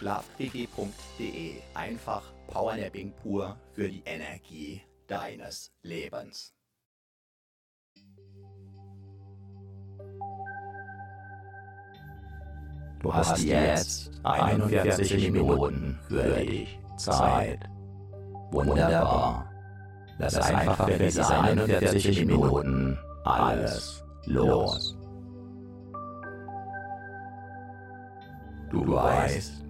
schlafpg.de. Einfach Powernapping pur für die Energie deines Lebens. Du hast jetzt 41 Minuten für dich Zeit. Wunderbar. Lass einfach für diese 41 Minuten alles los. Du weißt,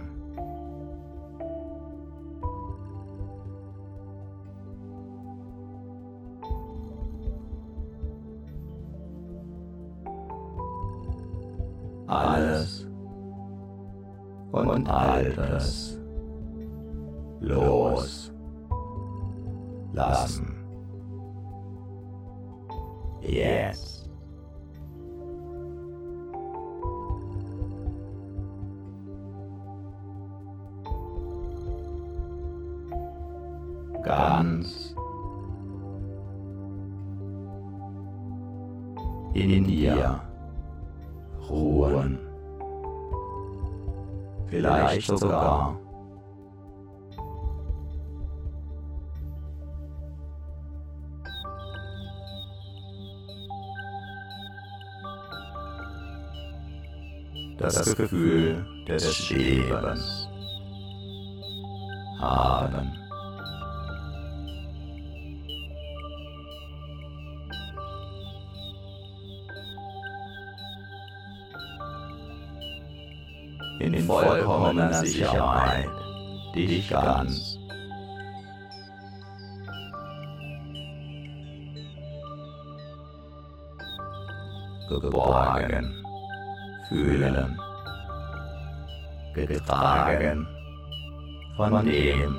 us. Das Gefühl des Schwebens haben. In vollkommener Sicherheit dich ganz geborgen fühlen, getragen von dem,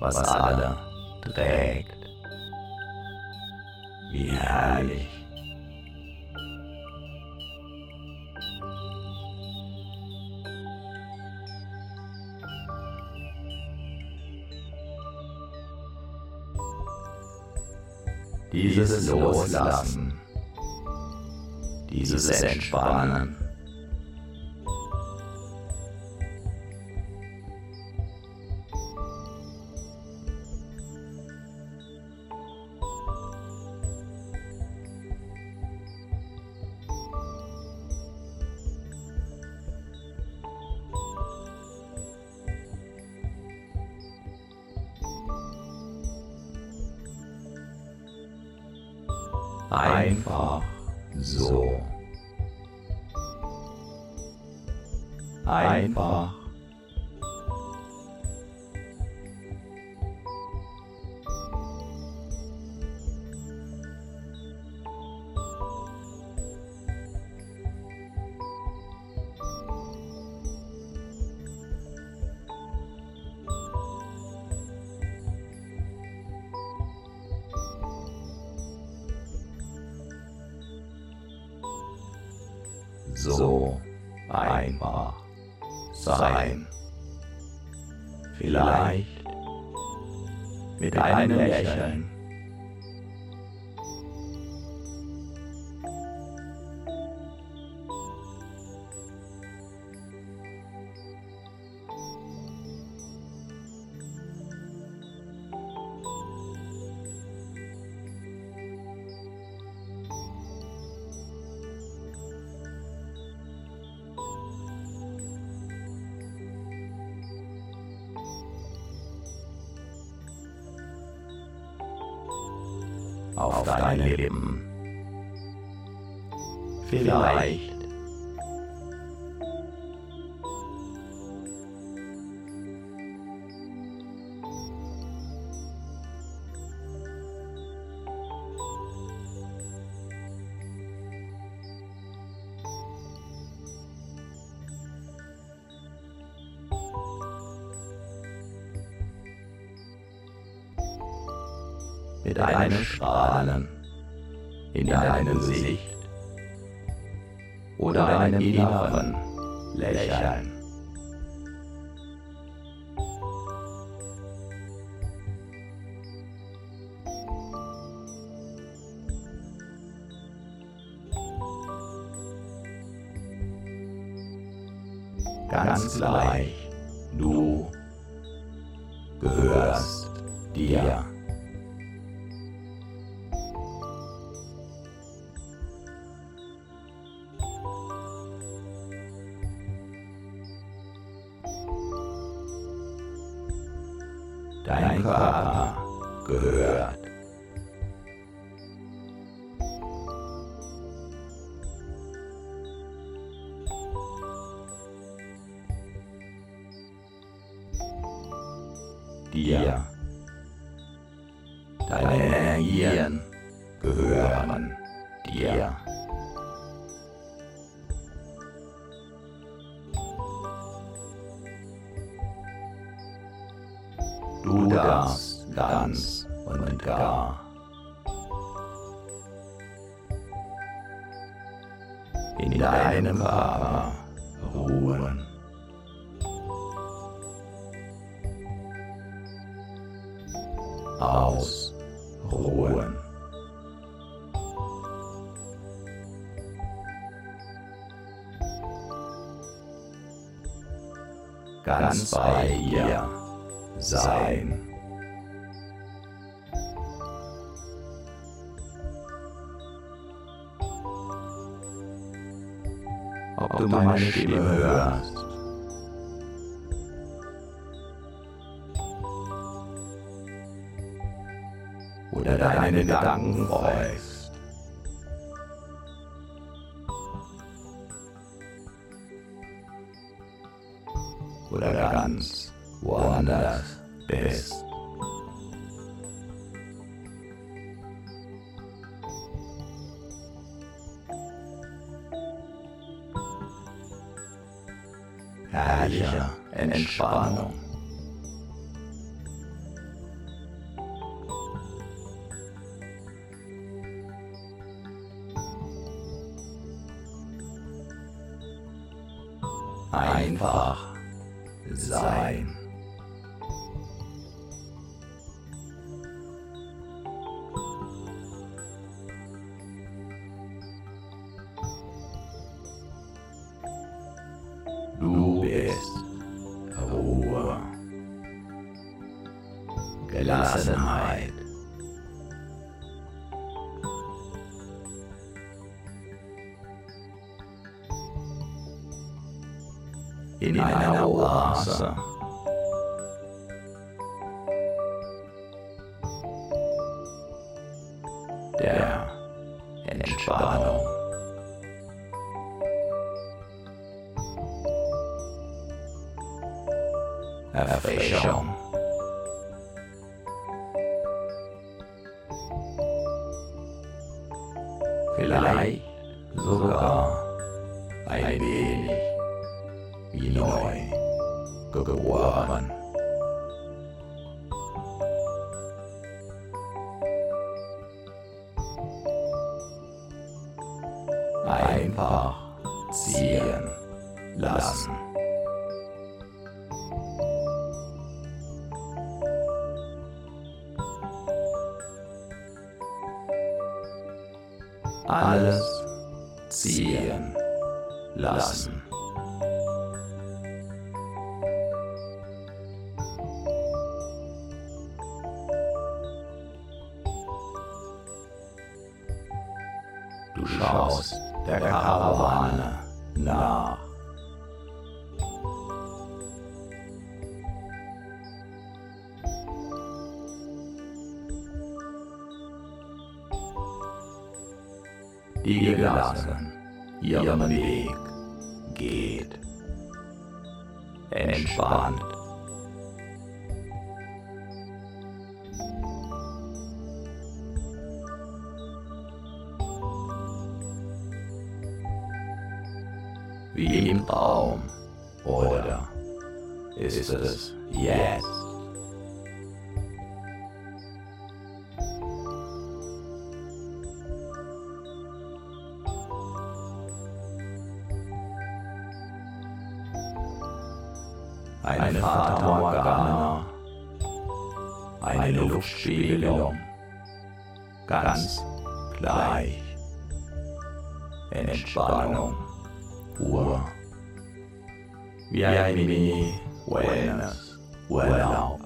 was alle trägt. Wie herrlich. Dieses Loslassen, dieses Entspannen. Einfach so. Einfach. Auf deine Lippen. Vielleicht Strahlen in deinem Gesicht oder einem inneren dir. Deine Energien gehören dir. Du darfst Oder ganz woanders bist. Herrliche Entspannung. Einfach sein. Vielleicht sogar ein wenig wie neu geboren. Ihren Weg geht. Entspannt. Wie im Traum. Oder ist es jetzt? Ganz gleich. Entspannung, pur, wie ein Mini-Wellness, Urlaub.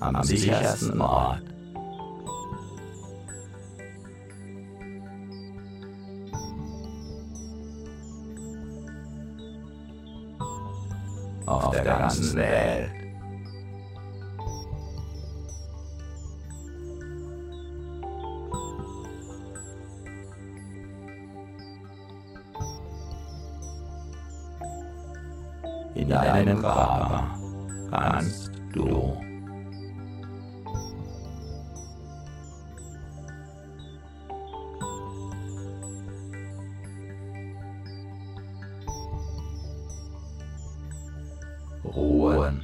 am sichersten Ort. Auf der ganzen Welt. In deinem Körper kannst du ruhen.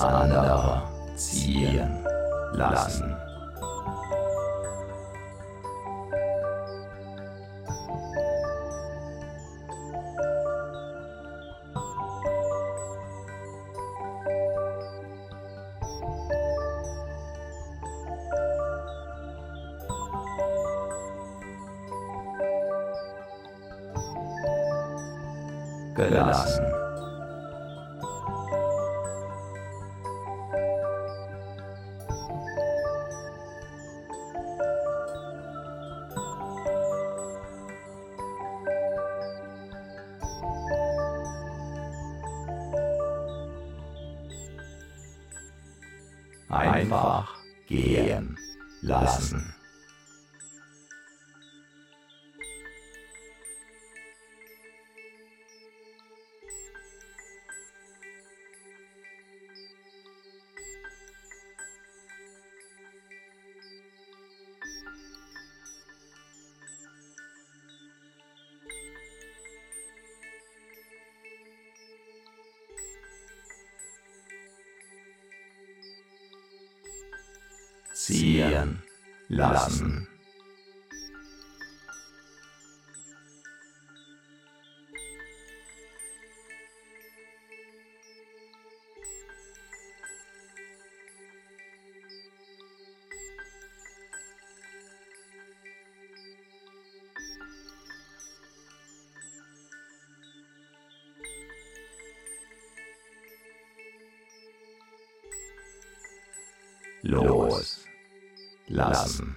Andere ziehen lassen. Gelassen. Ziehen lassen. los lassen.